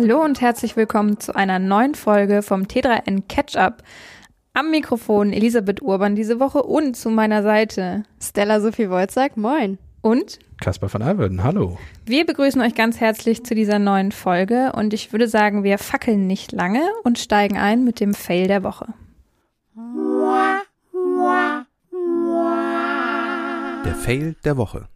Hallo und herzlich willkommen zu einer neuen Folge vom T3N Catch-Up. Am Mikrofon Elisabeth Urban diese Woche und zu meiner Seite Stella Sophie Wolzack, moin. Und Kaspar van Alverden, hallo. Wir begrüßen euch ganz herzlich zu dieser neuen Folge und ich würde sagen, wir fackeln nicht lange und steigen ein mit dem Fail der Woche. Der Fail der Woche.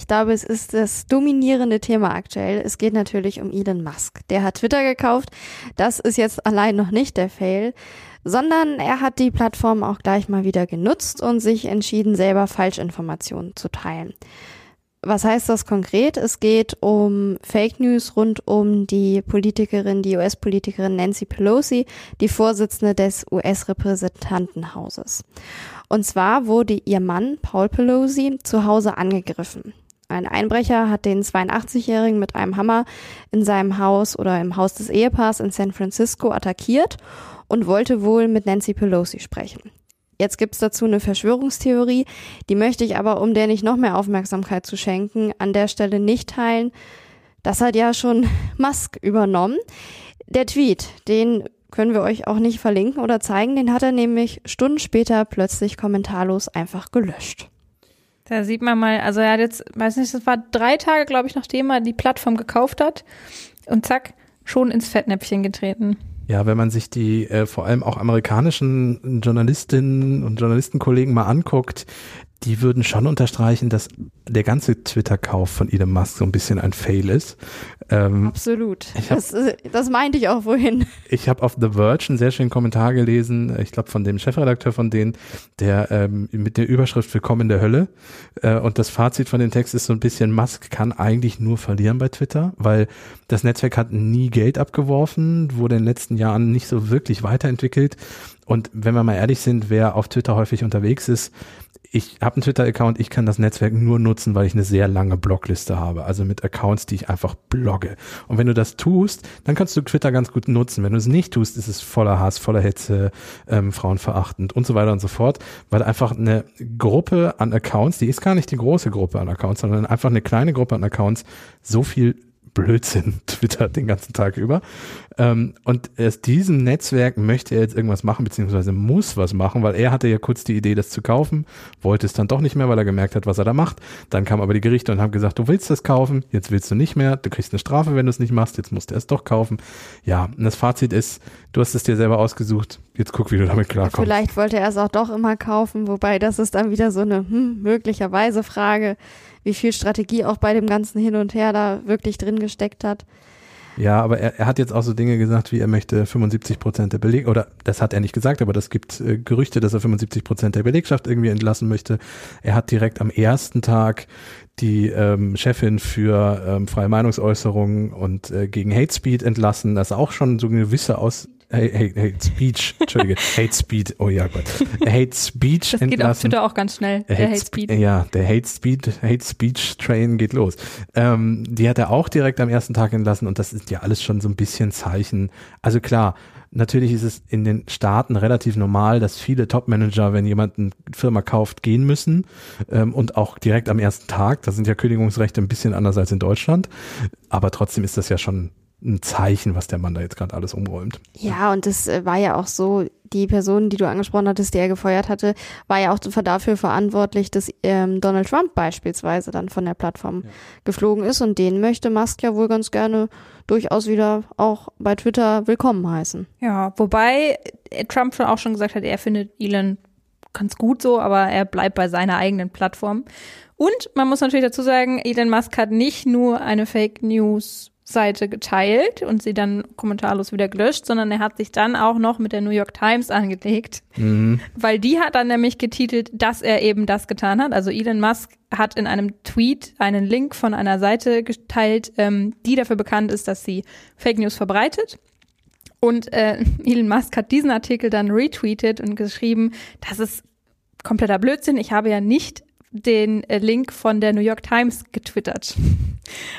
Ich glaube, es ist das dominierende Thema aktuell. Es geht natürlich um Elon Musk. Der hat Twitter gekauft. Das ist jetzt allein noch nicht der Fail, sondern er hat die Plattform auch gleich mal wieder genutzt und sich entschieden, selber Falschinformationen zu teilen. Was heißt das konkret? Es geht um Fake News rund um die Politikerin, die US-Politikerin Nancy Pelosi, die Vorsitzende des US-Repräsentantenhauses. Und zwar wurde ihr Mann, Paul Pelosi, zu Hause angegriffen. Ein Einbrecher hat den 82-Jährigen mit einem Hammer in seinem Haus oder im Haus des Ehepaars in San Francisco attackiert und wollte wohl mit Nancy Pelosi sprechen. Jetzt gibt's dazu eine Verschwörungstheorie, die möchte ich aber, um der nicht noch mehr Aufmerksamkeit zu schenken, an der Stelle nicht teilen. Das hat ja schon Musk übernommen. Der Tweet, den können wir euch auch nicht verlinken oder zeigen, den hat er nämlich Stunden später plötzlich kommentarlos einfach gelöscht. Da sieht man mal, also er hat jetzt, weiß nicht, das war drei Tage, glaube ich, nachdem er die Plattform gekauft hat und zack, schon ins Fettnäpfchen getreten. Ja, wenn man sich die äh, vor allem auch amerikanischen Journalistinnen und Journalistenkollegen mal anguckt, die würden schon unterstreichen, dass der ganze Twitter-Kauf von Elon Musk so ein bisschen ein Fail ist. Ähm, Absolut. Hab, das, äh, das meinte ich auch vorhin. Ich habe auf The Verge einen sehr schönen Kommentar gelesen, äh, ich glaube von dem Chefredakteur von denen, der ähm, mit der Überschrift Willkommen in der Hölle. Äh, und das Fazit von dem Text ist so ein bisschen, Musk kann eigentlich nur verlieren bei Twitter, weil das Netzwerk hat nie Geld abgeworfen, wurde in den letzten Jahren nicht so wirklich weiterentwickelt. Und wenn wir mal ehrlich sind, wer auf Twitter häufig unterwegs ist, ich habe einen Twitter-Account, ich kann das Netzwerk nur nutzen, weil ich eine sehr lange Blogliste habe, also mit Accounts, die ich einfach blogge. Und wenn du das tust, dann kannst du Twitter ganz gut nutzen. Wenn du es nicht tust, ist es voller Hass, voller Hetze, ähm, frauenverachtend und so weiter und so fort, weil einfach eine Gruppe an Accounts, die ist gar nicht die große Gruppe an Accounts, sondern einfach eine kleine Gruppe an Accounts, so viel Blödsinn twittert den ganzen Tag über. Ähm, und aus diesem Netzwerk möchte er jetzt irgendwas machen, beziehungsweise muss was machen, weil er hatte ja kurz die Idee, das zu kaufen, wollte es dann doch nicht mehr, weil er gemerkt hat, was er da macht. Dann kam aber die Gerichte und haben gesagt, du willst das kaufen, jetzt willst du nicht mehr, du kriegst eine Strafe, wenn du es nicht machst, jetzt musst du es doch kaufen. Ja, und das Fazit ist, du hast es dir selber ausgesucht, jetzt guck, wie du damit klarkommst. Vielleicht wollte er es auch doch immer kaufen, wobei das ist dann wieder so eine hm, möglicherweise Frage wie viel Strategie auch bei dem ganzen Hin und Her da wirklich drin gesteckt hat. Ja, aber er, er hat jetzt auch so Dinge gesagt, wie er möchte 75 Prozent der Beleg oder das hat er nicht gesagt, aber das gibt äh, Gerüchte, dass er 75 Prozent der Belegschaft irgendwie entlassen möchte. Er hat direkt am ersten Tag die ähm, Chefin für ähm, freie Meinungsäußerung und äh, gegen Hate Speed entlassen. Das auch schon so eine gewisse Aus Hate, Hate Speech, Entschuldige, Hate Speed, oh ja Gott, Hate Speech das entlassen. geht auf Twitter auch ganz schnell, der Hate, Hate Speed. Ja, der Hate Speed, Hate Speech Train geht los. Ähm, die hat er auch direkt am ersten Tag entlassen und das ist ja alles schon so ein bisschen Zeichen. Also klar, Natürlich ist es in den Staaten relativ normal, dass viele Top-Manager, wenn jemand eine Firma kauft, gehen müssen ähm, und auch direkt am ersten Tag. Da sind ja Kündigungsrechte ein bisschen anders als in Deutschland, aber trotzdem ist das ja schon ein Zeichen, was der Mann da jetzt gerade alles umräumt. Ja, und das äh, war ja auch so, die Person, die du angesprochen hattest, die er gefeuert hatte, war ja auch dafür verantwortlich, dass ähm, Donald Trump beispielsweise dann von der Plattform ja. geflogen ist und den möchte Musk ja wohl ganz gerne durchaus wieder auch bei Twitter willkommen heißen. Ja, wobei äh, Trump schon auch schon gesagt hat, er findet Elon ganz gut so, aber er bleibt bei seiner eigenen Plattform. Und man muss natürlich dazu sagen, Elon Musk hat nicht nur eine Fake News Seite geteilt und sie dann kommentarlos wieder gelöscht, sondern er hat sich dann auch noch mit der New York Times angelegt, mhm. weil die hat dann nämlich getitelt, dass er eben das getan hat. Also Elon Musk hat in einem Tweet einen Link von einer Seite geteilt, ähm, die dafür bekannt ist, dass sie Fake News verbreitet. Und äh, Elon Musk hat diesen Artikel dann retweetet und geschrieben, das ist kompletter Blödsinn. Ich habe ja nicht den äh, Link von der New York Times getwittert.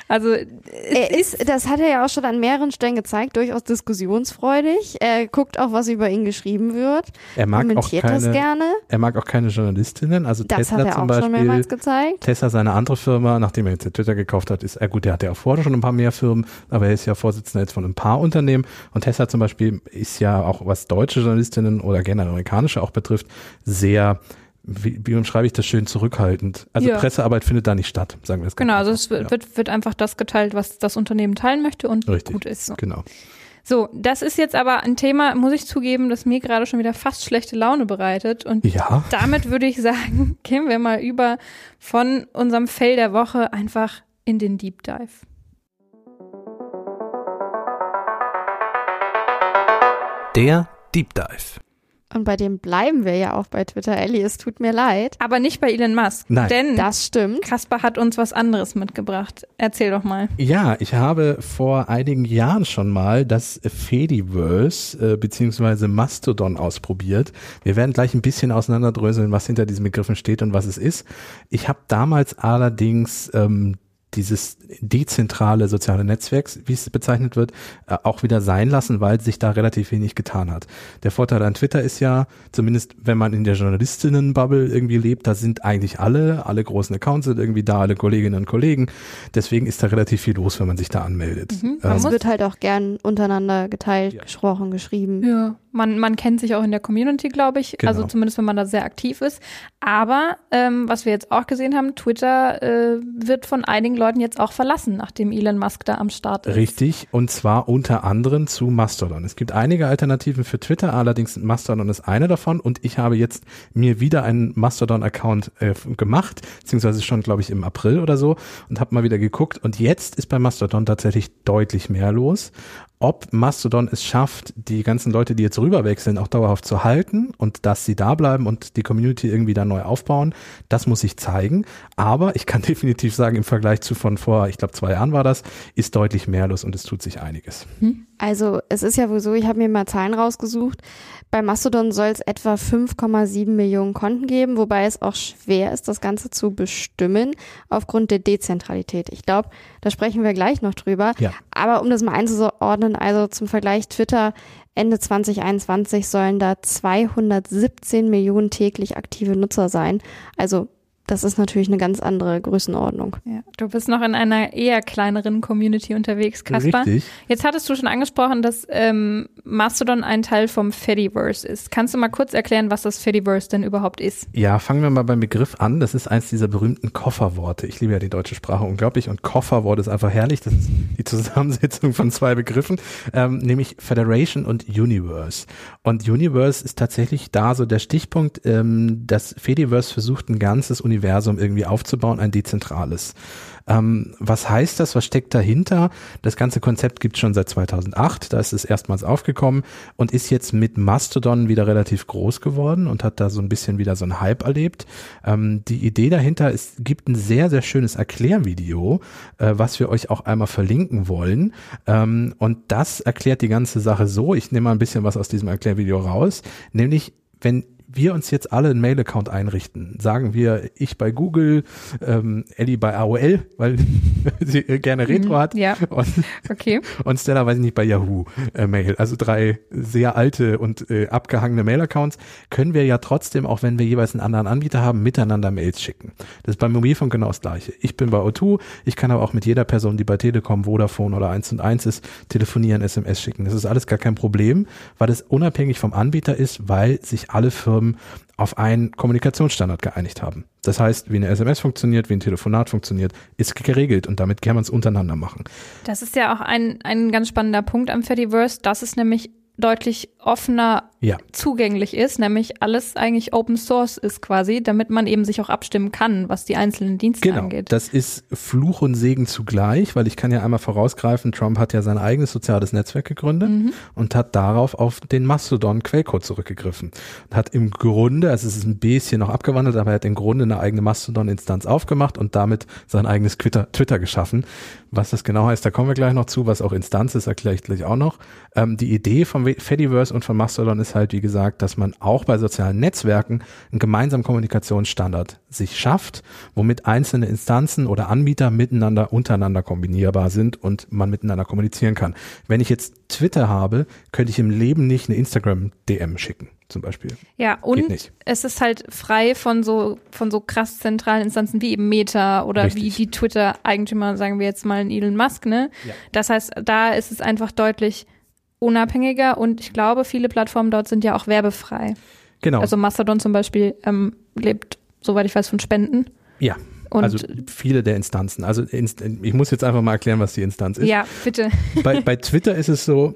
Also er ist, das hat er ja auch schon an mehreren Stellen gezeigt, durchaus diskussionsfreudig. Er guckt auch, was über ihn geschrieben wird. Er mag auch kommentiert keine, das gerne. Er mag auch keine Journalistinnen. Also Das Tesla hat er zum auch Beispiel. schon mehrmals gezeigt. Tesla, seine andere Firma, nachdem er jetzt Twitter gekauft hat, ist, äh gut, der hatte ja auch vorher schon ein paar mehr Firmen, aber er ist ja Vorsitzender jetzt von ein paar Unternehmen. Und Tesla zum Beispiel ist ja auch, was deutsche Journalistinnen oder gerne amerikanische auch betrifft, sehr, wie, wie umschreibe ich das schön, zurückhaltend. Also Ja. Pressearbeit findet da nicht statt, sagen wir es ganz genau, also es wird, Ja, wird, wird einfach das geteilt, was das Unternehmen teilen möchte und Richtig. gut ist. So. Genau. so, das ist jetzt aber ein Thema, muss ich zugeben, das mir gerade schon wieder fast schlechte Laune bereitet und Ja, damit würde ich sagen, gehen wir mal über von unserem Fell der Woche einfach in den Deep Dive. Der Deep Dive. Und bei dem bleiben wir ja auch bei Twitter. Ellie, es tut mir leid. Aber nicht bei Elon Musk. Nein. Denn Das stimmt. Kasper hat uns was anderes mitgebracht. Erzähl doch mal. Ja, ich habe vor einigen Jahren schon mal das Fediverse äh, beziehungsweise Mastodon ausprobiert. Wir werden gleich ein bisschen auseinanderdröseln, was hinter diesen Begriffen steht und was es ist. Ich habe damals allerdings ähm, dieses dezentrale soziale Netzwerks, wie es bezeichnet wird, äh, auch wieder sein lassen, weil sich da relativ wenig getan hat. Der Vorteil an Twitter ist ja, zumindest wenn man in der Journalistinnenbubble irgendwie lebt, da sind eigentlich alle, alle großen Accounts sind irgendwie da, alle Kolleginnen und Kollegen. Deswegen ist da relativ viel los, wenn man sich da anmeldet. Mhm, man Ähm, Es muss- wird halt auch gern untereinander geteilt, Ja. gesprochen, geschrieben. Ja, man, man kennt sich auch in der Community, glaube ich. Genau. Also zumindest, wenn man da sehr aktiv ist. Aber ähm, was wir jetzt auch gesehen haben, Twitter äh, wird von einigen Leuten jetzt auch verlassen, nachdem Elon Musk da am Start ist. Richtig, und zwar unter anderem zu Mastodon. Es gibt einige Alternativen für Twitter, allerdings Mastodon ist eine davon und ich habe jetzt mir wieder einen Mastodon-Account äh, gemacht, beziehungsweise schon, glaube ich, im April oder so und habe mal wieder geguckt und jetzt ist bei Mastodon tatsächlich deutlich mehr los. Ob Mastodon es schafft, die ganzen Leute, die jetzt rüberwechseln, auch dauerhaft zu halten und dass sie da bleiben und die Community irgendwie da neu aufbauen, das muss ich zeigen. Aber ich kann definitiv sagen, im Vergleich zu von vor, ich glaube, zwei Jahren war das, ist deutlich mehr los und es tut sich einiges. Also es ist ja wohl so, ich habe mir mal Zahlen rausgesucht. Bei Mastodon soll es etwa 5,7 Millionen Konten geben, wobei es auch schwer ist, das Ganze zu bestimmen aufgrund der Dezentralität. Ich glaube, da sprechen wir gleich noch drüber. Ja. Aber um das mal einzuordnen, also zum Vergleich Twitter Ende 2021 sollen da 217 Millionen täglich aktive Nutzer sein. Also das ist natürlich eine ganz andere Größenordnung. Ja. Du bist noch in einer eher kleineren Community unterwegs, Kaspar. Richtig. Jetzt hattest du schon angesprochen, dass ähm, Mastodon ein Teil vom Fediverse ist. Kannst du mal kurz erklären, was das Fediverse denn überhaupt ist? Ja, fangen wir mal beim Begriff an. Das ist eins dieser berühmten Kofferworte. Ich liebe ja die deutsche Sprache unglaublich und Kofferwort ist einfach herrlich. Das ist die Zusammensetzung von zwei Begriffen, ähm, nämlich Federation und Universe. Und Universe ist tatsächlich da so der Stichpunkt, ähm, dass Fediverse versucht, ein ganzes Universum irgendwie aufzubauen, ein dezentrales. Ähm, was heißt das? Was steckt dahinter? Das ganze Konzept gibt schon seit 2008. Da ist es erstmals aufgekommen und ist jetzt mit Mastodon wieder relativ groß geworden und hat da so ein bisschen wieder so einen Hype erlebt. Ähm, die Idee dahinter ist, gibt ein sehr, sehr schönes Erklärvideo, äh, was wir euch auch einmal verlinken wollen. Ähm, und das erklärt die ganze Sache so. Ich nehme mal ein bisschen was aus diesem Erklärvideo raus, nämlich wenn wir uns jetzt alle einen Mail-Account einrichten, sagen wir, ich bei Google, ähm, Ellie bei AOL, weil sie gerne Retro hat Ja, und, okay. und Stella, weiß ich nicht, bei Yahoo äh, Mail. Also drei sehr alte und äh, abgehangene Mail-Accounts können wir ja trotzdem, auch wenn wir jeweils einen anderen Anbieter haben, miteinander Mails schicken. Das ist beim Mobilfunk genau das gleiche. Ich bin bei O2, ich kann aber auch mit jeder Person, die bei Telekom, Vodafone oder 1 und 1 ist, telefonieren, SMS schicken. Das ist alles gar kein Problem, weil es unabhängig vom Anbieter ist, weil sich alle Firmen auf einen Kommunikationsstandard geeinigt haben. Das heißt, wie eine SMS funktioniert, wie ein Telefonat funktioniert, ist geregelt und damit kann man es untereinander machen. Das ist ja auch ein, ein ganz spannender Punkt am Fediverse, dass es nämlich deutlich offener Ja. zugänglich ist, nämlich alles eigentlich Open Source ist quasi, damit man eben sich auch abstimmen kann, was die einzelnen Dienste Genau, angeht. das ist Fluch und Segen zugleich, weil ich kann ja einmal vorausgreifen, Trump hat ja sein eigenes soziales Netzwerk gegründet Mhm. und hat darauf auf den Mastodon Quellcode zurückgegriffen. Und hat im Grunde, also es ist ein bisschen noch abgewandelt, aber er hat im Grunde eine eigene Mastodon-Instanz aufgemacht und damit sein eigenes Twitter, Twitter geschaffen. Was das genau heißt, da kommen wir gleich noch zu, was auch Instanz ist, erkläre ich gleich auch noch. Ähm, die Idee vom Fediverse und von Mastodon ist ist halt, wie gesagt, dass man auch bei sozialen Netzwerken einen gemeinsamen Kommunikationsstandard sich schafft, womit einzelne Instanzen oder Anbieter miteinander, untereinander kombinierbar sind und man miteinander kommunizieren kann. Wenn ich jetzt Twitter habe, könnte ich im Leben nicht eine Instagram-DM schicken zum Beispiel. Ja, und es ist halt frei von so, von so krass zentralen Instanzen wie eben Meta oder Richtig. wie die Twitter-Eigentümer, sagen wir jetzt mal in Elon Musk, ne? Ja. Das heißt, da ist es einfach deutlich unabhängiger und ich glaube, viele Plattformen dort sind ja auch werbefrei. Genau. Also Mastodon zum Beispiel ähm, lebt, soweit ich weiß, von Spenden. Ja. Und also viele der Instanzen. Also ich muss jetzt einfach mal erklären, was die Instanz ist. Ja, bitte. Bei, bei Twitter ist es so,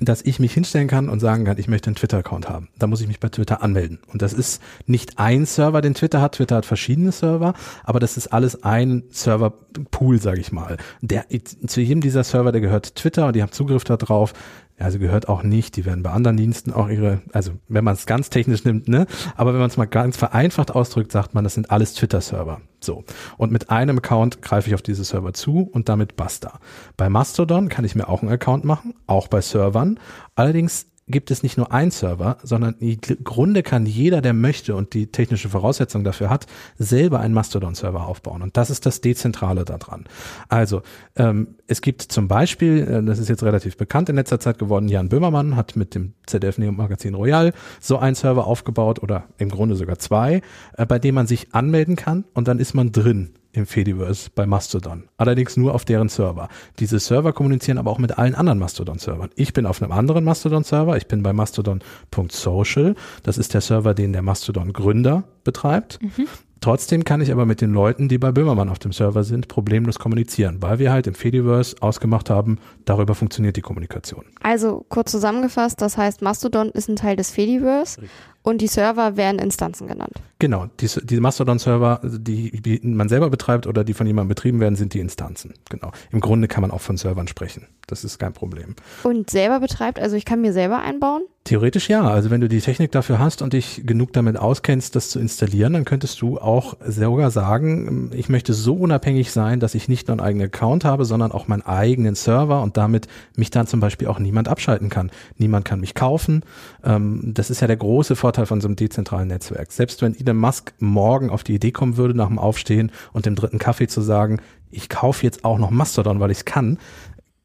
dass ich mich hinstellen kann und sagen kann, ich möchte einen Twitter-Account haben. Da muss ich mich bei Twitter anmelden. Und das ist nicht ein Server, den Twitter hat. Twitter hat verschiedene Server, aber das ist alles ein Server-Pool, sage ich mal. Der, zu jedem dieser Server, der gehört Twitter und die haben Zugriff darauf. Also gehört auch nicht, die werden bei anderen Diensten auch ihre, also wenn man es ganz technisch nimmt, ne, aber wenn man es mal ganz vereinfacht ausdrückt, sagt man, das sind alles Twitter-Server. So. Und mit einem Account greife ich auf diese Server zu und damit basta. Bei Mastodon kann ich mir auch einen Account machen, auch bei Servern. Allerdings gibt es nicht nur einen Server, sondern im Grunde kann jeder, der möchte und die technische Voraussetzung dafür hat, selber einen Mastodon-Server aufbauen. Und das ist das Dezentrale daran. Also ähm, es gibt zum Beispiel, äh, das ist jetzt relativ bekannt in letzter Zeit geworden, Jan Böhmermann hat mit dem ZDF Neo Magazin Royal so einen Server aufgebaut oder im Grunde sogar zwei, äh, bei dem man sich anmelden kann und dann ist man drin im Fediverse bei Mastodon. Allerdings nur auf deren Server. Diese Server kommunizieren aber auch mit allen anderen Mastodon-Servern. Ich bin auf einem anderen Mastodon-Server. Ich bin bei mastodon.social. Das ist der Server, den der Mastodon-Gründer betreibt. Mhm. Trotzdem kann ich aber mit den Leuten, die bei Böhmermann auf dem Server sind, problemlos kommunizieren, weil wir halt im Fediverse ausgemacht haben, darüber funktioniert die Kommunikation. Also kurz zusammengefasst, das heißt, Mastodon ist ein Teil des Fediverse Richtig. und die Server werden Instanzen genannt. Genau, die, die Mastodon-Server, die, die man selber betreibt oder die von jemandem betrieben werden, sind die Instanzen. Genau. Im Grunde kann man auch von Servern sprechen. Das ist kein Problem. Und selber betreibt, also ich kann mir selber einbauen? Theoretisch ja. Also wenn du die Technik dafür hast und dich genug damit auskennst, das zu installieren, dann könntest du auch sogar sagen, ich möchte so unabhängig sein, dass ich nicht nur einen eigenen Account habe, sondern auch meinen eigenen Server und damit mich dann zum Beispiel auch niemand abschalten kann. Niemand kann mich kaufen. Ähm, das ist ja der große Vorteil von so einem dezentralen Netzwerk. Selbst wenn Elon Musk morgen auf die Idee kommen würde, nach dem Aufstehen und dem dritten Kaffee zu sagen, ich kaufe jetzt auch noch Mastodon, weil ich es kann,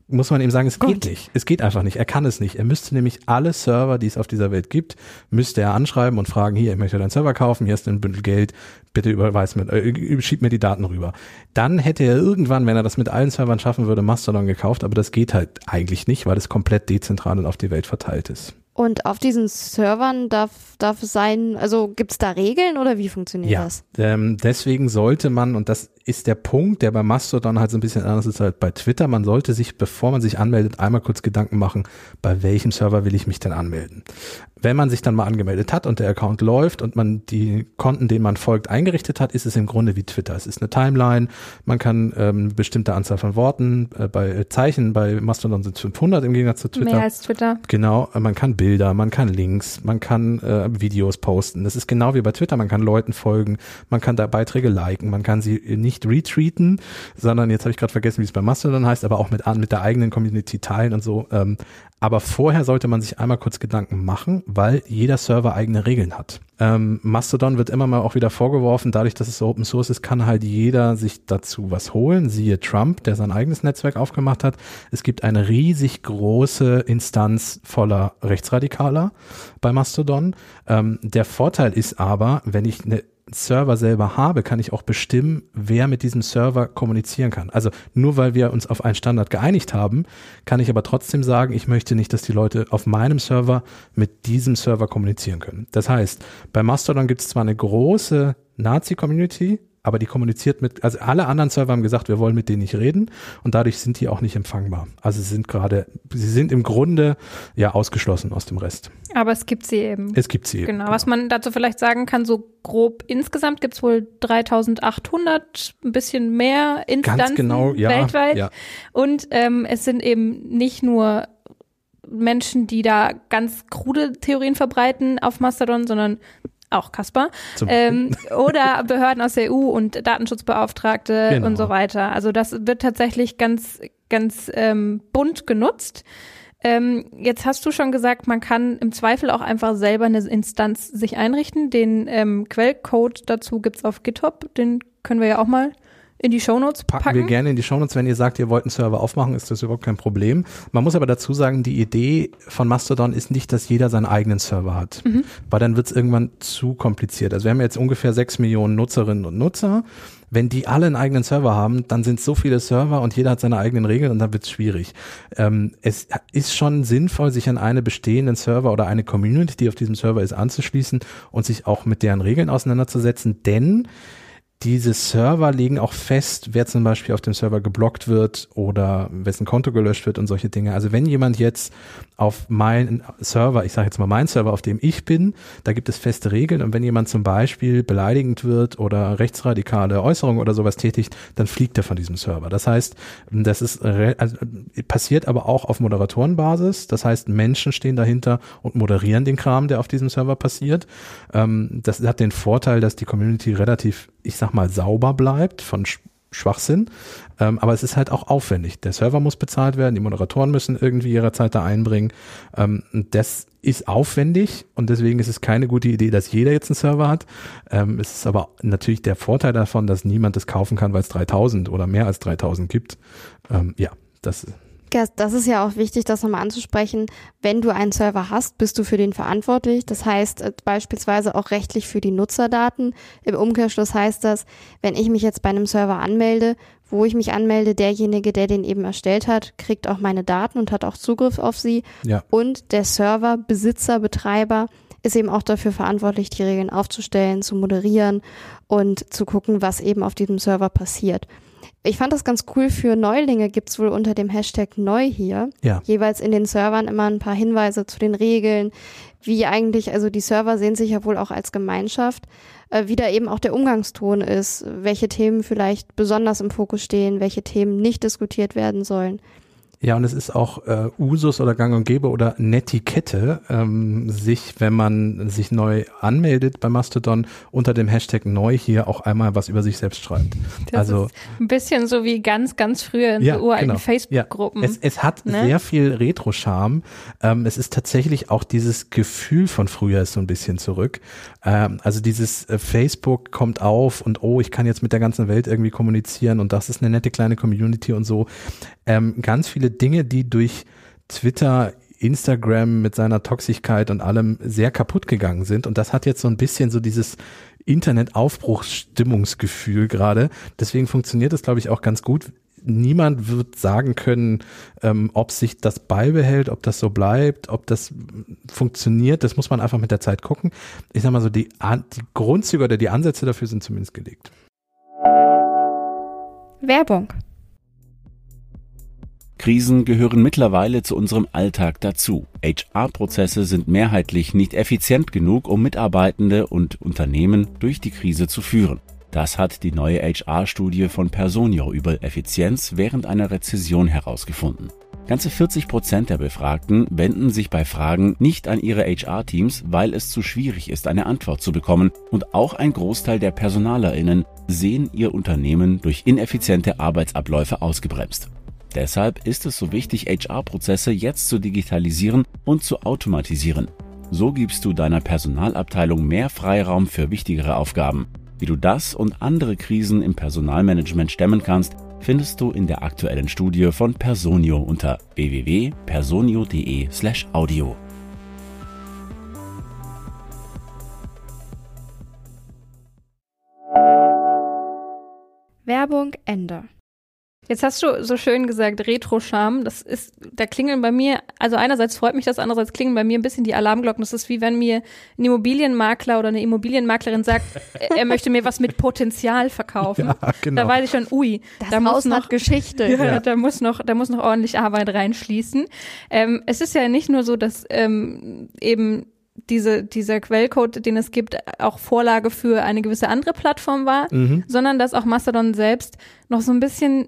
muss man ihm sagen, es Gut. geht nicht. Es geht einfach nicht. Er kann es nicht. Er müsste nämlich alle Server, die es auf dieser Welt gibt, müsste er anschreiben und fragen, hier, ich möchte deinen Server kaufen, hier ist ein Bündel Geld, bitte überweis mir, äh, schieb mir die Daten rüber. Dann hätte er irgendwann, wenn er das mit allen Servern schaffen würde, Mastodon gekauft, aber das geht halt eigentlich nicht, weil es komplett dezentral und auf die Welt verteilt ist. Und auf diesen Servern darf, darf es sein, also gibt es da Regeln oder wie funktioniert ja, das? Ähm, deswegen sollte man, und das ist der Punkt, der bei Mastodon halt so ein bisschen anders ist als bei Twitter, man sollte sich, bevor man sich anmeldet, einmal kurz Gedanken machen, bei welchem Server will ich mich denn anmelden wenn man sich dann mal angemeldet hat und der Account läuft und man die Konten, denen man folgt, eingerichtet hat, ist es im Grunde wie Twitter. Es ist eine Timeline, man kann ähm, bestimmte Anzahl von Worten äh, bei Zeichen, bei Mastodon sind es 500 im Gegensatz zu Twitter. Mehr als Twitter. Genau, man kann Bilder, man kann Links, man kann äh, Videos posten. Das ist genau wie bei Twitter, man kann Leuten folgen, man kann da Beiträge liken, man kann sie nicht retweeten, sondern jetzt habe ich gerade vergessen, wie es bei Mastodon heißt, aber auch mit, mit der eigenen Community teilen und so. Ähm, aber vorher sollte man sich einmal kurz Gedanken machen, weil jeder Server eigene Regeln hat. Ähm, Mastodon wird immer mal auch wieder vorgeworfen, dadurch, dass es Open Source ist, kann halt jeder sich dazu was holen. Siehe Trump, der sein eigenes Netzwerk aufgemacht hat. Es gibt eine riesig große Instanz voller Rechtsradikaler bei Mastodon. Ähm, der Vorteil ist aber, wenn ich eine Server selber habe, kann ich auch bestimmen, wer mit diesem Server kommunizieren kann. Also nur weil wir uns auf einen Standard geeinigt haben, kann ich aber trotzdem sagen, ich möchte nicht, dass die Leute auf meinem Server mit diesem Server kommunizieren können. Das heißt, bei Mastodon gibt es zwar eine große Nazi-Community, aber die kommuniziert mit, also alle anderen Server haben gesagt, wir wollen mit denen nicht reden und dadurch sind die auch nicht empfangbar. Also sie sind gerade, sie sind im Grunde ja ausgeschlossen aus dem Rest. Aber es gibt sie eben. Es gibt sie. Genau. genau. Was man dazu vielleicht sagen kann, so grob insgesamt gibt es wohl 3800, ein bisschen mehr Instanzen Ganz genau, ja, weltweit. Ja. Und ähm, es sind eben nicht nur Menschen, die da ganz krude Theorien verbreiten auf Mastodon, sondern auch Kasper, ähm, oder Behörden aus der EU und Datenschutzbeauftragte genau. und so weiter. Also das wird tatsächlich ganz, ganz ähm, bunt genutzt. Ähm, jetzt hast du schon gesagt, man kann im Zweifel auch einfach selber eine Instanz sich einrichten. Den ähm, Quellcode dazu gibt's auf GitHub, den können wir ja auch mal in die Shownotes packen. Packen wir gerne in die Shownotes. Wenn ihr sagt, ihr wollt einen Server aufmachen, ist das überhaupt kein Problem. Man muss aber dazu sagen, die Idee von Mastodon ist nicht, dass jeder seinen eigenen Server hat, Mhm. weil dann wird es irgendwann zu kompliziert. Also wir haben jetzt ungefähr sechs Millionen Nutzerinnen und Nutzer. Wenn die alle einen eigenen Server haben, dann sind es so viele Server und jeder hat seine eigenen Regeln und dann wird es schwierig. Ähm, es ist schon sinnvoll, sich an eine bestehenden Server oder eine Community, die auf diesem Server ist, anzuschließen und sich auch mit deren Regeln auseinanderzusetzen, denn diese Server legen auch fest, wer zum Beispiel auf dem Server geblockt wird oder wessen Konto gelöscht wird und solche Dinge. Also wenn jemand jetzt auf meinen Server, ich sage jetzt mal meinen Server, auf dem ich bin, da gibt es feste Regeln und wenn jemand zum Beispiel beleidigend wird oder rechtsradikale Äußerungen oder sowas tätigt, dann fliegt er von diesem Server. Das heißt, das ist also, passiert aber auch auf Moderatorenbasis. Das heißt, Menschen stehen dahinter und moderieren den Kram, der auf diesem Server passiert. Ähm, das hat den Vorteil, dass die Community relativ, ich sag mal, sauber bleibt von Schwachsinn. Ähm, aber es ist halt auch aufwendig. Der Server muss bezahlt werden, die Moderatoren müssen irgendwie ihre Zeit da einbringen. Ähm, das ist aufwendig und deswegen ist es keine gute Idee, dass jeder jetzt einen Server hat. Ähm, es ist aber natürlich der Vorteil davon, dass niemand das kaufen kann, weil es 3000 oder mehr als 3000 gibt. Ähm, ja, das Gerd, Das ist ja auch wichtig, das nochmal anzusprechen. Wenn du einen Server hast, bist du für den verantwortlich. Das heißt äh, beispielsweise auch rechtlich für die Nutzerdaten. Im Umkehrschluss heißt das, wenn ich mich jetzt bei einem Server anmelde, wo ich mich anmelde, derjenige, der den eben erstellt hat, kriegt auch meine Daten und hat auch Zugriff auf sie. Ja. Und der Server, Besitzer, Betreiber ist eben auch dafür verantwortlich, die Regeln aufzustellen, zu moderieren und zu gucken, was eben auf diesem Server passiert. Ich fand das ganz cool. Für Neulinge gibt's wohl unter dem Hashtag neu hier Ja. jeweils in den Servern immer ein paar Hinweise zu den Regeln, wie eigentlich, also die Server sehen sich ja wohl auch als Gemeinschaft, äh, wie da eben auch der Umgangston ist, welche Themen vielleicht besonders im Fokus stehen, welche Themen nicht diskutiert werden sollen. Ja, und es ist auch äh, Usus oder Gang und Gäbe oder Netiquette, ähm, sich, wenn man sich neu anmeldet bei Mastodon, unter dem Hashtag neu hier auch einmal was über sich selbst schreibt. Das also ein bisschen so wie ganz, ganz früher in Ja, so uralten genau. Facebook-Gruppen. es, es hat Ne? sehr viel Retro-Charme. Ähm, es ist tatsächlich auch dieses Gefühl von früher ist so ein bisschen zurück. Ähm, also dieses äh, Facebook kommt auf und oh, ich kann jetzt mit der ganzen Welt irgendwie kommunizieren und das ist eine nette kleine Community und so. Ähm, ganz viele Dinge, die durch Twitter Instagram mit seiner Toxigkeit und allem sehr kaputt gegangen sind. Und das hat jetzt so ein bisschen so dieses Internetaufbruchsstimmungsgefühl gerade. Deswegen funktioniert es, glaube ich, auch ganz gut. Niemand wird sagen können, ähm, ob sich das beibehält, ob das so bleibt, ob das funktioniert. Das muss man einfach mit der Zeit gucken. Ich sag mal so, die, die Grundzüge oder die Ansätze dafür sind zumindest gelegt. Werbung. Krisen gehören mittlerweile zu unserem Alltag dazu. HR-Prozesse sind mehrheitlich nicht effizient genug, um Mitarbeitende und Unternehmen durch die Krise zu führen. Das hat die neue HR-Studie von Personio über Effizienz während einer Rezession herausgefunden. Ganze 40 Prozent der Befragten wenden sich bei Fragen nicht an ihre HR-Teams, weil es zu schwierig ist, eine Antwort zu bekommen. Und auch ein Großteil der PersonalerInnen sehen ihr Unternehmen durch ineffiziente Arbeitsabläufe ausgebremst. Deshalb ist es so wichtig, HR-Prozesse jetzt zu digitalisieren und zu automatisieren. So gibst du deiner Personalabteilung mehr Freiraum für wichtigere Aufgaben. Wie du das und andere Krisen im Personalmanagement stemmen kannst, findest du in der aktuellen Studie von Personio unter www.personio.de/audio. Werbung Ende. Jetzt hast du so schön gesagt, Retro-Charme. Das ist, da klingeln bei mir, also einerseits freut mich das, andererseits klingen bei mir ein bisschen die Alarmglocken. Das ist wie wenn mir ein Immobilienmakler oder eine Immobilienmaklerin sagt, er möchte mir was mit Potenzial verkaufen. Ja, genau. Da weiß ich schon, ui, Das da muss noch Geschichte. Ja, Ja. da muss noch, da muss noch ordentlich Arbeit reinschließen. Ähm, es ist ja nicht nur so, dass ähm, eben diese, dieser Quellcode, den es gibt, auch Vorlage für eine gewisse andere Plattform war, Mhm. sondern dass auch Mastodon selbst noch so ein bisschen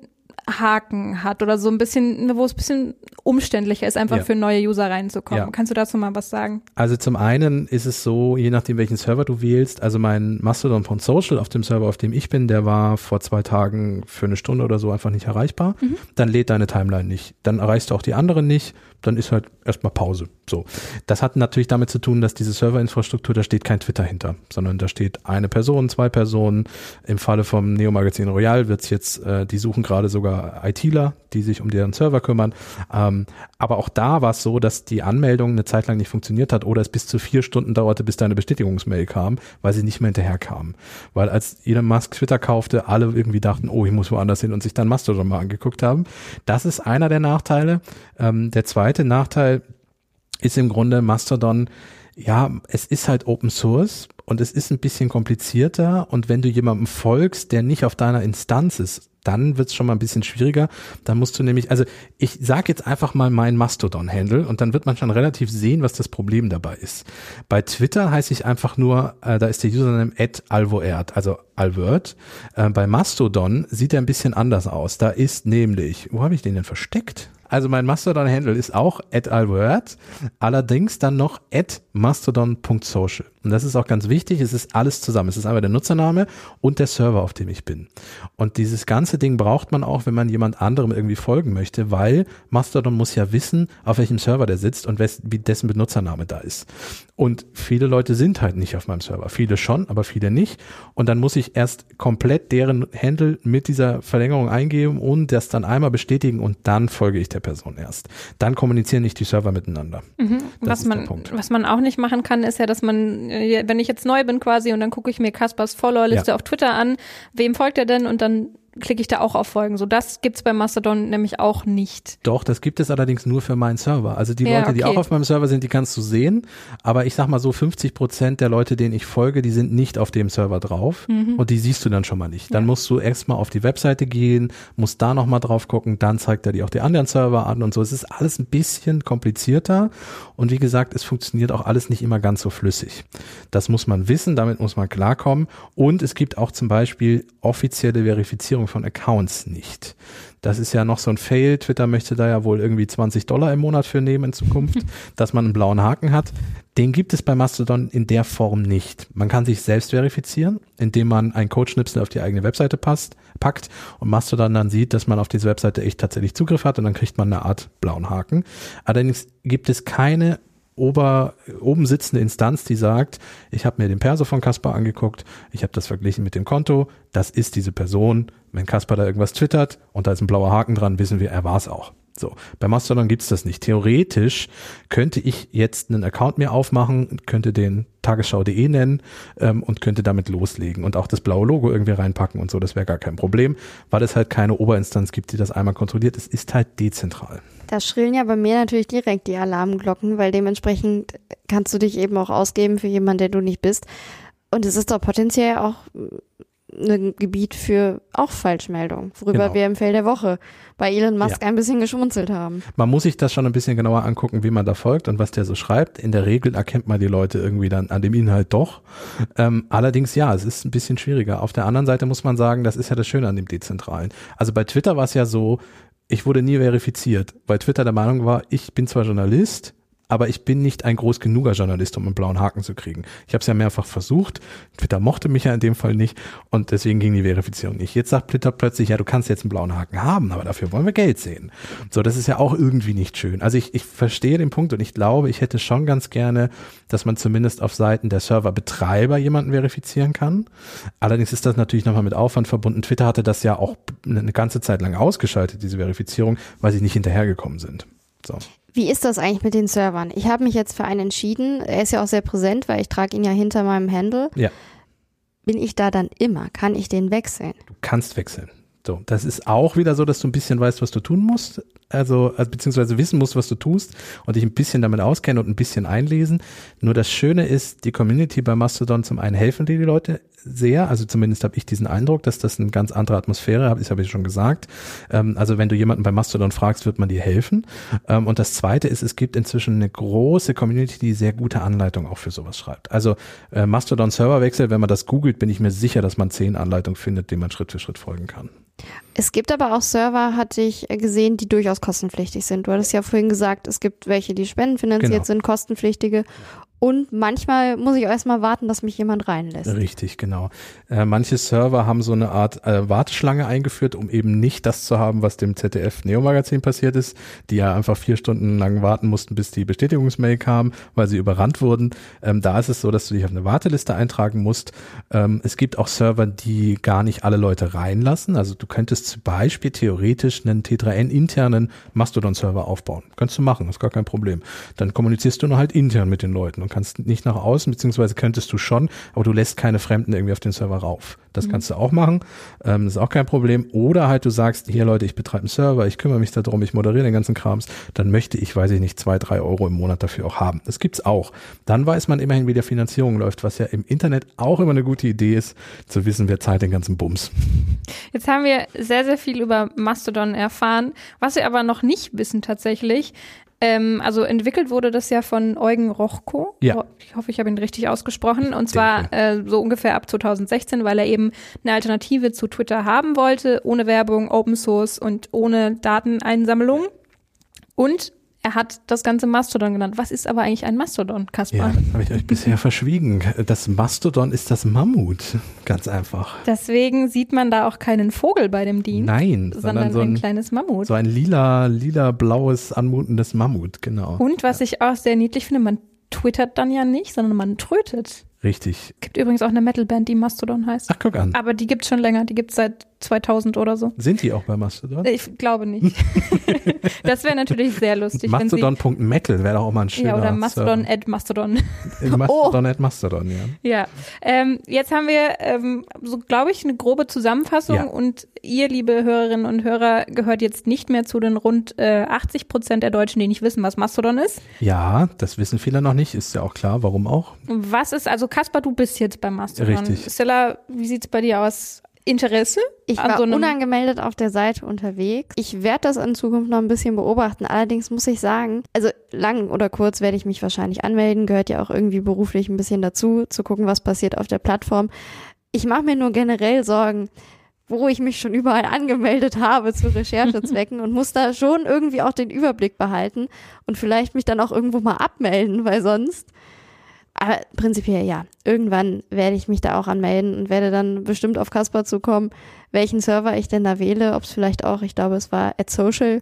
Haken hat oder so ein bisschen, wo es ein bisschen umständlicher ist, einfach Ja. für neue User reinzukommen. Ja. Kannst du dazu mal was sagen? Also zum einen ist es so, je nachdem welchen Server du wählst, also mein Mastodon von Social auf dem Server, auf dem ich bin, der war vor zwei Tagen für eine Stunde oder so einfach nicht erreichbar. Dann lädt deine Timeline nicht. Dann erreichst du auch die anderen nicht. dann ist halt erstmal Pause. So. Das hat natürlich damit zu tun, dass diese Serverinfrastruktur, da steht kein Twitter hinter, sondern da steht eine Person, zwei Personen. Im Falle vom Neo-Magazin Royal wird's jetzt, äh, die suchen gerade sogar ITler, die sich um deren Server kümmern. Ähm, aber auch da war es so, dass die Anmeldung eine Zeit lang nicht funktioniert hat oder es bis zu vier Stunden dauerte, bis da eine Bestätigungsmail kam, weil sie nicht mehr hinterher kamen. Weil als Elon Musk Twitter kaufte, alle irgendwie dachten, oh, ich muss woanders hin und sich dann Mastodon mal angeguckt haben. Das ist einer der Nachteile. Ähm, der zweite Nachteil ist im Grunde Mastodon, ja, es ist halt Open Source und es ist ein bisschen komplizierter und wenn du jemandem folgst, der nicht auf deiner Instanz ist, dann wird's schon mal ein bisschen schwieriger. Dann musst du nämlich, also ich sage jetzt einfach mal mein Mastodon-Handle und dann wird man schon relativ sehen, was das Problem dabei ist. Bei Twitter heiße ich einfach nur, äh, da ist der Username at alvoert, also alvert. Äh, bei Mastodon sieht er ein bisschen anders aus. Da ist nämlich, wo habe ich den denn versteckt? Also mein Mastodon-Handle ist auch at alword, allerdings dann noch at mastodon.social. Und das ist auch ganz wichtig, es ist alles zusammen. Es ist einmal der Nutzername und der Server, auf dem ich bin. Und dieses ganze Ding braucht man auch, wenn man jemand anderem irgendwie folgen möchte, weil Mastodon muss ja wissen, auf welchem Server der sitzt und wie dessen Benutzername da ist. Und viele Leute sind halt nicht auf meinem Server. Viele schon, aber viele nicht. Und dann muss ich erst komplett deren Handle mit dieser Verlängerung eingeben und das dann einmal bestätigen und dann folge ich der Person erst. Dann kommunizieren nicht die Server miteinander. Mhm. Was, man, was man auch nicht machen kann, ist ja, dass man, äh, wenn ich jetzt neu bin quasi und dann gucke ich mir Kaspers Followerliste ja. auf Twitter an, wem folgt er denn und dann klicke ich da auch auf Folgen. So, das gibt's bei Mastodon nämlich auch nicht. Doch, das gibt es allerdings nur für meinen Server. Also die ja, Leute, die auch auf meinem Server sind, die kannst du sehen. Aber ich sag mal so, 50 Prozent der Leute, denen ich folge, die sind nicht auf dem Server drauf. Mhm. Und die siehst du dann schon mal nicht. Dann ja. musst du erstmal auf die Webseite gehen, musst da nochmal drauf gucken, dann zeigt er dir auch die anderen Server an und so. Es ist alles ein bisschen komplizierter. Und wie gesagt, es funktioniert auch alles nicht immer ganz so flüssig. Das muss man wissen, damit muss man klarkommen. Und es gibt auch zum Beispiel offizielle Verifizierung von Accounts nicht. Das ist ja noch so ein Fail. Twitter möchte da ja wohl irgendwie 20 Dollar im Monat für nehmen in Zukunft, dass man einen blauen Haken hat. Den gibt es bei Mastodon in der Form nicht. Man kann sich selbst verifizieren, indem man einen Codeschnipsel auf die eigene Webseite passt, packt und Mastodon dann sieht, dass man auf diese Webseite echt tatsächlich Zugriff hat und dann kriegt man eine Art blauen Haken. Allerdings gibt es keine ober, oben sitzende Instanz, die sagt, ich habe mir den Perso von Kaspar angeguckt, ich habe das verglichen mit dem Konto, das ist diese Person. Wenn Kaspar da irgendwas twittert und da ist ein blauer Haken dran, wissen wir, er war es auch. So, bei Mastodon gibt's das nicht. Theoretisch könnte ich jetzt einen Account mir aufmachen, könnte den tagesschau.de nennen ähm, und könnte damit loslegen und auch das blaue Logo irgendwie reinpacken und so, das wäre gar kein Problem, weil es halt keine Oberinstanz gibt, die das einmal kontrolliert. Es ist halt dezentral. Da schrillen ja bei mir natürlich direkt die Alarmglocken, weil dementsprechend kannst du dich eben auch ausgeben für jemanden, der du nicht bist. Und es ist doch potenziell auch ein Gebiet für auch Falschmeldungen, worüber genau. wir im Feld der Woche bei Elon Musk ja. ein bisschen geschmunzelt haben. Man muss sich das schon ein bisschen genauer angucken, wie man da folgt und was der so schreibt. In der Regel erkennt man die Leute irgendwie dann an dem Inhalt doch. Ähm, allerdings ja, es ist ein bisschen schwieriger. Auf der anderen Seite muss man sagen, das ist ja das Schöne an dem Dezentralen. Also bei Twitter war es ja so, ich wurde nie verifiziert, weil Twitter der Meinung war, ich bin zwar Journalist, aber ich bin nicht ein groß genuger Journalist, um einen blauen Haken zu kriegen. Ich habe es ja mehrfach versucht. Twitter mochte mich ja in dem Fall nicht und deswegen ging die Verifizierung nicht. Jetzt sagt Twitter plötzlich, ja, du kannst jetzt einen blauen Haken haben, aber dafür wollen wir Geld sehen. So, das ist ja auch irgendwie nicht schön. Also ich, ich verstehe den Punkt und ich glaube, ich hätte schon ganz gerne, dass man zumindest auf Seiten der Serverbetreiber jemanden verifizieren kann. Allerdings ist das natürlich nochmal mit Aufwand verbunden. Twitter hatte das ja auch eine ganze Zeit lang ausgeschaltet, diese Verifizierung, weil sie nicht hinterhergekommen sind. So. Wie ist das eigentlich mit den Servern? Ich habe mich jetzt für einen entschieden. Er ist ja auch sehr präsent, weil ich trage ihn ja hinter meinem Handle. Ja. Bin ich da dann immer? Kann ich den wechseln? Du kannst wechseln. So, das ist auch wieder so, dass du ein bisschen weißt, was du tun musst, also, also beziehungsweise wissen musst, was du tust und dich ein bisschen damit auskennen und ein bisschen einlesen. Nur das Schöne ist, die Community bei Mastodon zum einen helfen dir die Leute sehr, also zumindest habe ich diesen Eindruck, dass das eine ganz andere Atmosphäre hat, das habe ich schon gesagt. Ähm, also wenn du jemanden bei Mastodon fragst, wird man dir helfen. Ähm, und das Zweite ist, es gibt inzwischen eine große Community, die sehr gute Anleitungen auch für sowas schreibt. Also äh, Mastodon Serverwechsel, wenn man das googelt, bin ich mir sicher, dass man zehn Anleitungen findet, denen man Schritt für Schritt folgen kann. Es gibt aber auch Server, hatte ich gesehen, die durchaus kostenpflichtig sind. Du hattest ja vorhin gesagt, es gibt welche, die spendenfinanziert genau. sind, kostenpflichtige. Und manchmal muss ich erstmal warten, dass mich jemand reinlässt. Richtig, genau. Äh, manche Server haben so eine Art äh, Warteschlange eingeführt, um eben nicht das zu haben, was dem ZDF Neo Magazin passiert ist, die ja einfach vier Stunden lang warten mussten, bis die Bestätigungsmail kam, weil sie überrannt wurden. Ähm, da ist es so, dass du dich auf eine Warteliste eintragen musst. Ähm, es gibt auch Server, die gar nicht alle Leute reinlassen. Also du könntest zum Beispiel theoretisch einen T3N internen Mastodon-Server aufbauen. Könntest du machen, ist gar kein Problem. Dann kommunizierst du nur halt intern mit den Leuten und kannst nicht nach außen, beziehungsweise könntest du schon, aber du lässt keine Fremden irgendwie auf den Server rauf. Das mhm. kannst du auch machen. Ähm, das ist auch kein Problem. Oder halt du sagst, hier Leute, ich betreibe einen Server, ich kümmere mich darum, ich moderiere den ganzen Krams, dann möchte ich, weiß ich nicht, zwei, drei Euro im Monat dafür auch haben. Das gibt's auch. Dann weiß man immerhin, wie der Finanzierung läuft, was ja im Internet auch immer eine gute Idee ist, zu wissen, wer zahlt den ganzen Bums. Jetzt haben wir sehr, sehr viel über Mastodon erfahren. Was wir aber noch nicht wissen tatsächlich, ähm, also entwickelt wurde das ja von Eugen Rochko. Ja. Ich hoffe, ich habe ihn richtig ausgesprochen. Und zwar äh, so ungefähr ab 2016, weil er eben eine Alternative zu Twitter haben wollte, ohne Werbung, Open Source und ohne Dateneinsammlung. Und er hat das ganze Mastodon genannt. Was ist aber eigentlich ein Mastodon, Kaspar? Ja, habe ich euch bisher verschwiegen. Das Mastodon ist das Mammut. Ganz einfach. Deswegen sieht man da auch keinen Vogel bei dem Dienst. Nein, sondern, sondern so ein, ein, kleines Mammut. So ein lila, lila, blaues, anmutendes Mammut, genau. Und was ja. ich auch sehr niedlich finde, man twittert dann ja nicht, sondern man trötet. Richtig. Gibt übrigens auch eine Metalband, die Mastodon heißt. Ach, guck an. Aber die gibt's schon länger. Die gibt's seit 2000 oder so. Sind die auch bei Mastodon? Ich glaube nicht. das wäre natürlich sehr lustig. Mastodon.metal wäre doch auch mal ein schöner Ja, oder Mastodon Server. at Mastodon. Mastodon oh. at Mastodon, ja. Ja. Ähm, jetzt haben wir, ähm, so glaube ich, eine grobe Zusammenfassung Ja. und ihr, liebe Hörerinnen und Hörer, gehört jetzt nicht mehr zu den rund äh, 80 Prozent der Deutschen, die nicht wissen, was Mastodon ist. Ja, das wissen viele noch nicht. Ist ja auch klar, warum auch. Was ist, also Kaspar, du bist jetzt bei Mastodon. Richtig. Stella, wie sieht's bei dir aus? Interesse? Ich war so unangemeldet auf der Seite unterwegs. Ich werde das in Zukunft noch ein bisschen beobachten. Allerdings muss ich sagen, also lang oder kurz werde ich mich wahrscheinlich anmelden. Gehört ja auch irgendwie beruflich ein bisschen dazu, zu gucken, was passiert auf der Plattform. Ich mache mir nur generell Sorgen, wo ich mich schon überall angemeldet habe zu Recherchezwecken und muss da schon irgendwie auch den Überblick behalten und vielleicht mich dann auch irgendwo mal abmelden, weil sonst aber prinzipiell ja. Irgendwann werde ich mich da auch anmelden und werde dann bestimmt auf Casper zukommen, welchen Server ich denn da wähle, ob es vielleicht auch, ich glaube, es war at social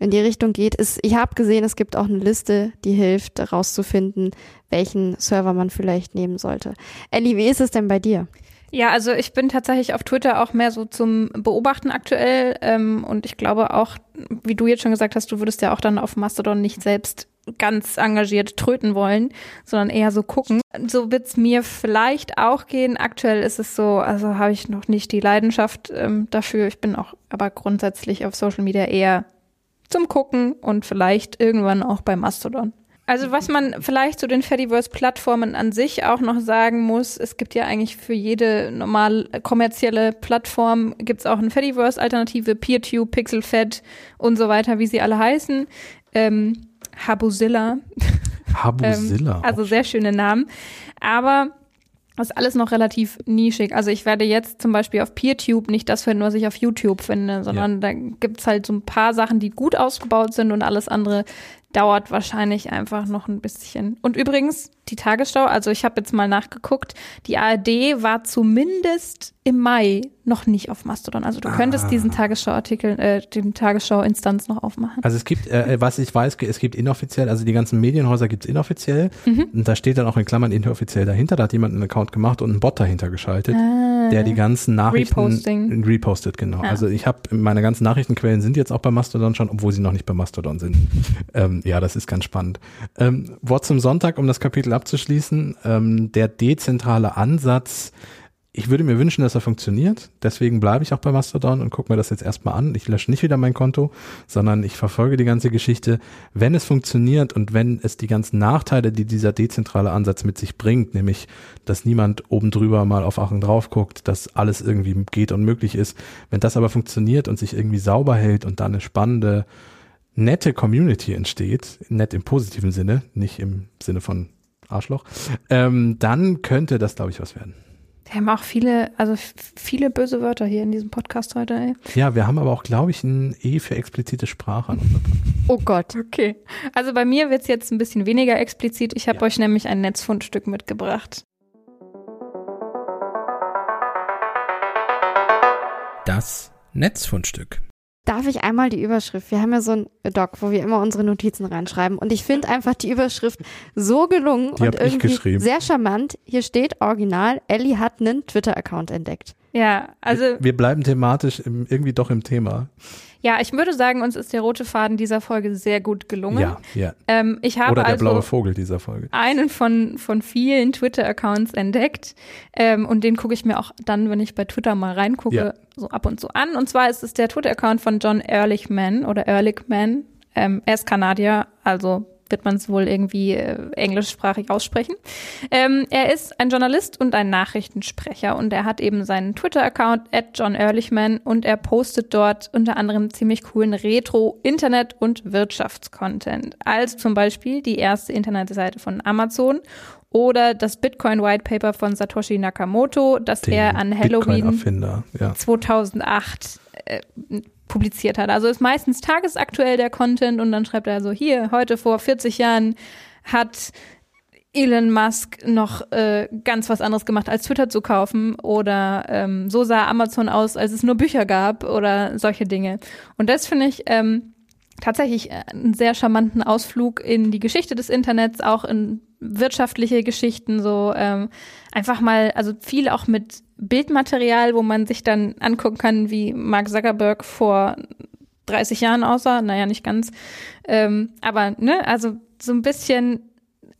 in die Richtung geht. Ist, ich habe gesehen, es gibt auch eine Liste, die hilft, herauszufinden, welchen Server man vielleicht nehmen sollte. Ellie, wie ist es denn bei dir? Ja, also ich bin tatsächlich auf Twitter auch mehr so zum Beobachten aktuell ähm, und ich glaube auch, wie du jetzt schon gesagt hast, du würdest ja auch dann auf Mastodon nicht selbst ganz engagiert tröten wollen, sondern eher so gucken. So wird's mir vielleicht auch gehen. Aktuell ist es so, also habe ich noch nicht die Leidenschaft ähm, dafür. Ich bin auch aber grundsätzlich auf Social Media eher zum Gucken und vielleicht irgendwann auch bei Mastodon. Also was man vielleicht zu den Fediverse-Plattformen an sich auch noch sagen muss, es gibt ja eigentlich für jede normal kommerzielle Plattform gibt's auch eine Fediverse-Alternative, PeerTube, PixelFed und so weiter, wie sie alle heißen. Ähm, Habuzilla. Habuzilla. Ähm, also sehr schöne Namen. Aber das ist alles noch relativ nischig. Also ich werde jetzt zum Beispiel auf PeerTube nicht das finden, was ich auf YouTube finde, sondern da gibt's halt so ein paar Sachen, die gut ausgebaut sind und alles andere dauert wahrscheinlich einfach noch ein bisschen. Und übrigens, die Tagesschau, also ich habe jetzt mal nachgeguckt, die ARD war zumindest im Mai noch nicht auf Mastodon. Also du könntest Ah. diesen Tagesschau-Artikel, äh, den Tagesschau-Instanz noch aufmachen. Also es gibt, äh, was ich weiß, es gibt inoffiziell, also die ganzen Medienhäuser gibt's inoffiziell. Mhm. Und da steht dann auch in Klammern inoffiziell dahinter. Da hat jemand einen Account gemacht und einen Bot dahinter geschaltet, der die ganzen Nachrichten Ah. Reposting. repostet, genau. Ja. Also ich habe meine ganzen Nachrichtenquellen sind jetzt auch bei Mastodon schon, obwohl sie noch nicht bei Mastodon sind. ähm, ja, das ist ganz spannend. Ähm, Wort zum Sonntag, um das Kapitel abzuschließen. Ähm, der dezentrale Ansatz, ich würde mir wünschen, dass er funktioniert. Deswegen bleibe ich auch bei Mastodon und gucke mir das jetzt erstmal an. Ich lösche nicht wieder mein Konto, sondern ich verfolge die ganze Geschichte. Wenn es funktioniert und wenn es die ganzen Nachteile, die dieser dezentrale Ansatz mit sich bringt, nämlich, dass niemand oben drüber mal auf Achen drauf guckt, dass alles irgendwie geht und möglich ist, wenn das aber funktioniert und sich irgendwie sauber hält und da eine spannende, nette Community entsteht, nett im positiven Sinne, nicht im Sinne von Arschloch, ähm, dann könnte das, glaube ich, was werden. Wir haben auch viele, also viele böse Wörter hier in diesem Podcast heute, ey. Ja, wir haben aber auch, glaube ich, ein E für explizite Sprache. Oh Gott. Okay. Also bei mir wird's jetzt ein bisschen weniger explizit. Ich habe Ja. euch nämlich ein Netzfundstück mitgebracht. Das Netzfundstück. Darf ich einmal die Überschrift? Wir haben ja so ein Doc, wo wir immer unsere Notizen reinschreiben. Und ich finde einfach die Überschrift so gelungen Die und irgendwie sehr charmant. Hier steht original, Ellie hat einen Twitter-Account entdeckt. Ja, also Wir bleiben thematisch im, irgendwie doch im Thema. ja, ich würde sagen, uns ist der rote Faden dieser Folge sehr gut gelungen. Ja, ja. Ähm, ich habe Oder der also blaue Vogel dieser Folge. einen von, von vielen Twitter-Accounts entdeckt. Ähm, und den gucke ich mir auch dann, wenn ich bei Twitter mal reingucke, Ja. so ab und zu an. Und zwar ist es der Twitter-Account von John Ehrlichman oder Ehrlichman. Ähm, er ist Kanadier, also wird man es wohl irgendwie äh, englischsprachig aussprechen. Ähm, er ist ein Journalist und ein Nachrichtensprecher und er hat eben seinen Twitter-Account at John Ehrlichman und er postet dort unter anderem ziemlich coolen Retro-Internet- und Wirtschaftscontent. Als zum Beispiel die erste Internetseite von Amazon oder das Bitcoin-White Paper von Satoshi Nakamoto, das er an Halloween ja. 2008 äh, publiziert hat. Also ist meistens tagesaktuell der Content und dann schreibt er so, hier, heute vor 40 Jahren hat Elon Musk noch äh, ganz was anderes gemacht, als Twitter zu kaufen oder ähm, so sah Amazon aus, als es nur Bücher gab oder solche Dinge. Und das finde ich ähm, tatsächlich äh, einen sehr charmanten Ausflug in die Geschichte des Internets, auch in wirtschaftliche Geschichten, so ähm, einfach mal, also viel auch mit Bildmaterial, wo man sich dann angucken kann, wie Mark Zuckerberg vor 30 Jahren aussah. Naja, nicht ganz. Ähm, aber, ne, also so ein bisschen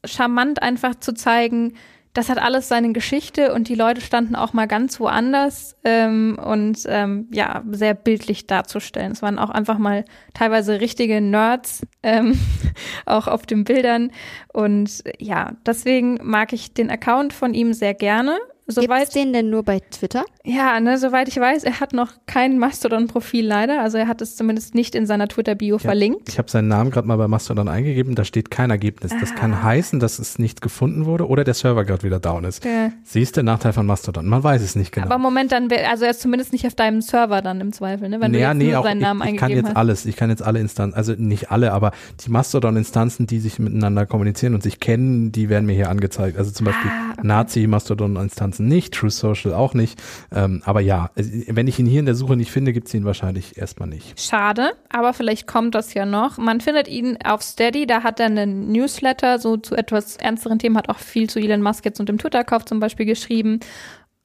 charmant einfach zu zeigen, das hat alles seine Geschichte und die Leute standen auch mal ganz woanders ähm, und ähm, ja, sehr bildlich darzustellen. Es waren auch einfach mal teilweise richtige Nerds, ähm, auch auf den Bildern. Und ja, deswegen mag ich den Account von ihm sehr gerne. Soweit, den denn nur bei Twitter? ja, ne, soweit ich weiß, er hat noch kein Mastodon-Profil leider. Also er hat es zumindest nicht in seiner Twitter-Bio verlinkt. Ich habe seinen Namen gerade mal bei Mastodon eingegeben, da steht kein Ergebnis. Das Ah. kann heißen, dass es nicht gefunden wurde oder der Server gerade wieder down ist. Ja. Siehst du, Nachteil von Mastodon. Man weiß es nicht genau. Aber im Moment dann, wär- also er ist zumindest nicht auf deinem Server dann im Zweifel, ne? Wenn du ja, jetzt nee, auch seinen Namen ich, ich kann jetzt hast. alles. Ich kann jetzt alle Instanzen, also nicht alle, aber die Mastodon-Instanzen, die sich miteinander kommunizieren und sich kennen, die werden mir hier angezeigt. Also zum Beispiel Ah, okay. Nazi-Mastodon-Instanzen nicht, True Social auch nicht. Ähm, aber ja, es- wenn ich ihn hier in der Suche nicht finde, gibt's ihn wahrscheinlich erstmal nicht. Schade, aber vielleicht kommt das ja noch. Man findet ihn auf Steady, da hat er einen Newsletter, so zu etwas ernsteren Themen, hat auch viel zu Elon Musk jetzt und dem Twitter-Kauf zum Beispiel geschrieben.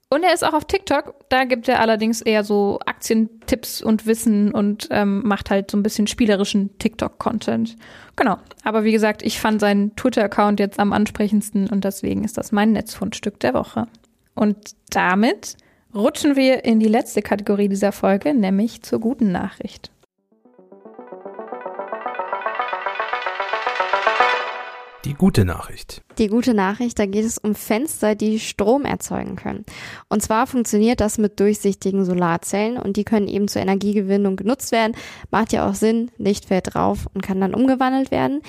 Und er ist auch auf TikTok, da gibt er allerdings eher so Aktientipps und Wissen und ähm, macht halt so ein bisschen spielerischen TikTok-Content. Genau, aber wie gesagt, ich fand seinen Twitter-Account jetzt am ansprechendsten und deswegen ist das mein Netzfundstück der Woche. Und damit rutschen wir in die letzte Kategorie dieser Folge, nämlich zur guten Nachricht. Die gute Nachricht. Die gute Nachricht, da geht es um Fenster, die Strom erzeugen können. Und zwar funktioniert das mit durchsichtigen Solarzellen und die können eben zur Energiegewinnung genutzt werden. Macht ja auch Sinn, Licht fällt drauf und kann dann umgewandelt werden.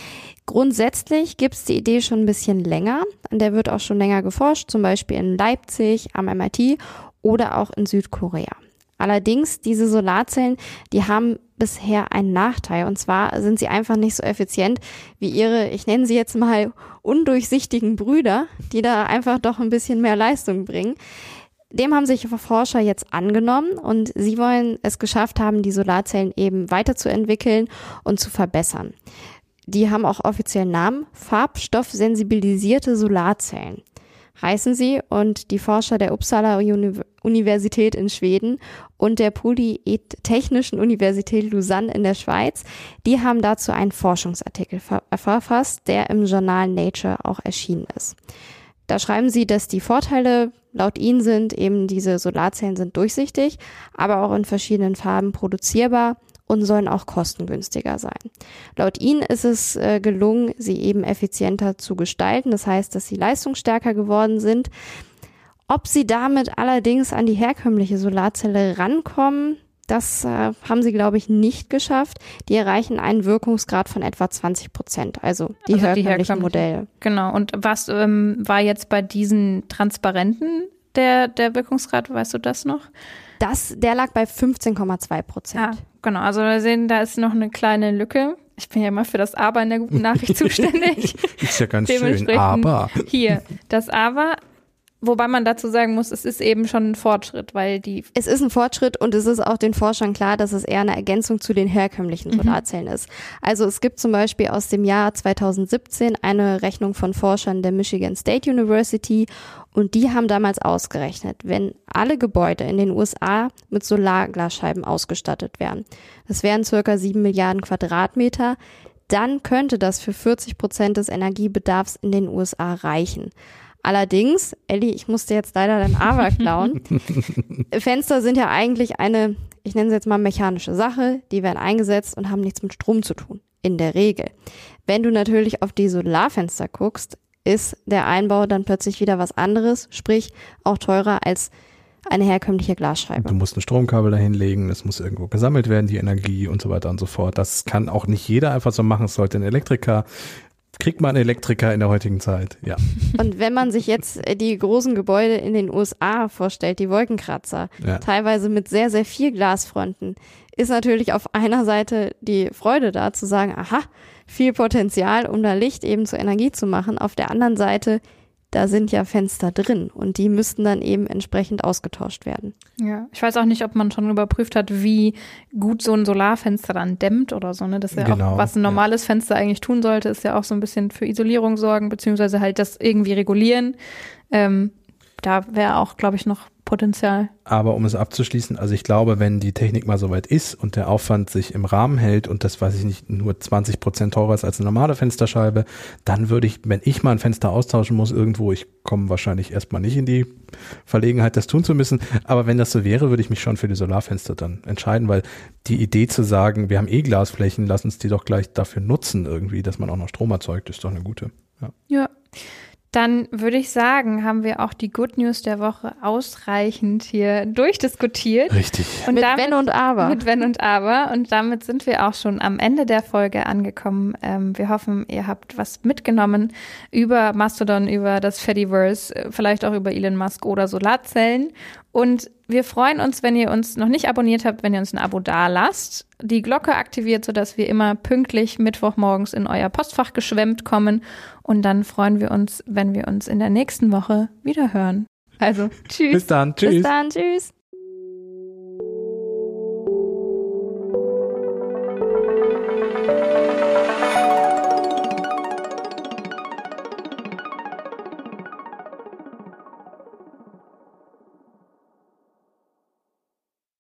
Grundsätzlich gibt es die Idee schon ein bisschen länger. An der wird auch schon länger geforscht, zum Beispiel in Leipzig, am MIT oder auch in Südkorea. Allerdings, diese Solarzellen, die haben bisher einen Nachteil. Und zwar sind sie einfach nicht so effizient wie ihre, ich nenne sie jetzt mal undurchsichtigen Brüder, die da einfach doch ein bisschen mehr Leistung bringen. Dem haben sich Forscher jetzt angenommen und sie wollen es geschafft haben, die Solarzellen eben weiterzuentwickeln und zu verbessern. Die haben auch offiziellen Namen, farbstoffsensibilisierte Solarzellen heißen sie und die Forscher der Uppsala Uni Universität in Schweden und der Polytechnischen Universität Lausanne in der Schweiz, die haben dazu einen Forschungsartikel ver verfasst, der im Journal Nature auch erschienen ist. Da schreiben sie, dass die Vorteile laut ihnen sind, eben diese Solarzellen sind durchsichtig, aber auch in verschiedenen Farben produzierbar und sollen auch kostengünstiger sein. Laut ihnen ist es äh, gelungen, sie eben effizienter zu gestalten. Das heißt, dass sie leistungsstärker geworden sind. Ob sie damit allerdings an die herkömmliche Solarzelle rankommen, das äh, haben sie, glaube ich, nicht geschafft. Die erreichen einen Wirkungsgrad von etwa 20 Prozent, also die Also die herkömmlichen herkömmlichen. Modelle. Genau. Und was ähm, war jetzt bei diesen transparenten der, der Wirkungsgrad? Weißt du das noch? Das, der lag bei 15,2 Prozent. Ah, genau. Also wir sehen, da ist noch eine kleine Lücke. Ich bin ja immer für das Aber in der guten Nachricht zuständig. Ist ja ganz schön, aber Hier, das Aber, wobei man dazu sagen muss, es ist eben schon ein Fortschritt, weil die Es ist ein Fortschritt und es ist auch den Forschern klar, dass es eher eine Ergänzung zu den herkömmlichen Solarzellen ist. Also es gibt zum Beispiel aus dem Jahr 2017 eine Rechnung von Forschern der Michigan State University und die haben damals ausgerechnet, wenn alle Gebäude in den USA mit Solarglasscheiben ausgestattet wären, das wären circa 7 Milliarden Quadratmeter, dann könnte das für 40 Prozent des Energiebedarfs in den USA reichen. Allerdings, Elli, ich musste jetzt leider dein Aber klauen. Fenster sind ja eigentlich eine, ich nenne sie jetzt mal mechanische Sache, die werden eingesetzt und haben nichts mit Strom zu tun. In der Regel. Wenn du natürlich auf die Solarfenster guckst, ist der Einbau dann plötzlich wieder was anderes, sprich auch teurer als eine herkömmliche Glasscheibe. du musst ein Stromkabel dahin legen, es muss irgendwo gesammelt werden, die Energie und so weiter und so fort. Das kann auch nicht jeder einfach so machen. Es sollte ein Elektriker. Kriegt man Elektriker in der heutigen Zeit? Ja. Und wenn man sich jetzt äh, die großen Gebäude in den USA vorstellt, die Wolkenkratzer, Ja. teilweise mit sehr, sehr viel Glasfronten, ist natürlich auf einer Seite die Freude da zu sagen, aha, viel Potenzial, um da Licht eben zur Energie zu machen. Auf der anderen Seite, da sind ja Fenster drin und die müssten dann eben entsprechend ausgetauscht werden. Ja, ich weiß auch nicht, ob man schon überprüft hat, wie gut so ein Solarfenster dann dämmt oder so. Ne? Das ist ja Genau, auch, was ein ja. normales Fenster eigentlich tun sollte, ist ja auch so ein bisschen für Isolierung sorgen, beziehungsweise halt das irgendwie regulieren. Ähm, da wäre auch, glaube ich, noch Potenzial. Aber um es abzuschließen, also ich glaube, wenn die Technik mal soweit ist und der Aufwand sich im Rahmen hält und das, weiß ich nicht, nur 20 Prozent teurer ist als eine normale Fensterscheibe, dann würde ich, wenn ich mal ein Fenster austauschen muss irgendwo, ich komme wahrscheinlich erstmal nicht in die Verlegenheit, das tun zu müssen, aber wenn das so wäre, würde ich mich schon für die Solarfenster dann entscheiden, weil die Idee zu sagen, wir haben eh Glasflächen, lass uns die doch gleich dafür nutzen irgendwie, dass man auch noch Strom erzeugt, ist doch eine gute. Ja. Ja. Dann würde ich sagen, haben wir auch die Good News der Woche ausreichend hier durchdiskutiert. Richtig. Und mit damit- Wenn und Aber. Mit Wenn und Aber. Und damit sind wir auch schon am Ende der Folge angekommen. Ähm, wir hoffen, ihr habt was mitgenommen über Mastodon, über das Fediverse, äh, vielleicht auch über Elon Musk oder Solarzellen. Und wir freuen uns, wenn ihr uns noch nicht abonniert habt, wenn ihr uns ein Abo da lasst, die Glocke aktiviert, sodass wir immer pünktlich Mittwochmorgens in euer Postfach geschwemmt kommen. Und dann freuen wir uns, wenn wir uns in der nächsten Woche wieder hören. Also, tschüss. Bis dann. Tschüss. Bis dann, tschüss.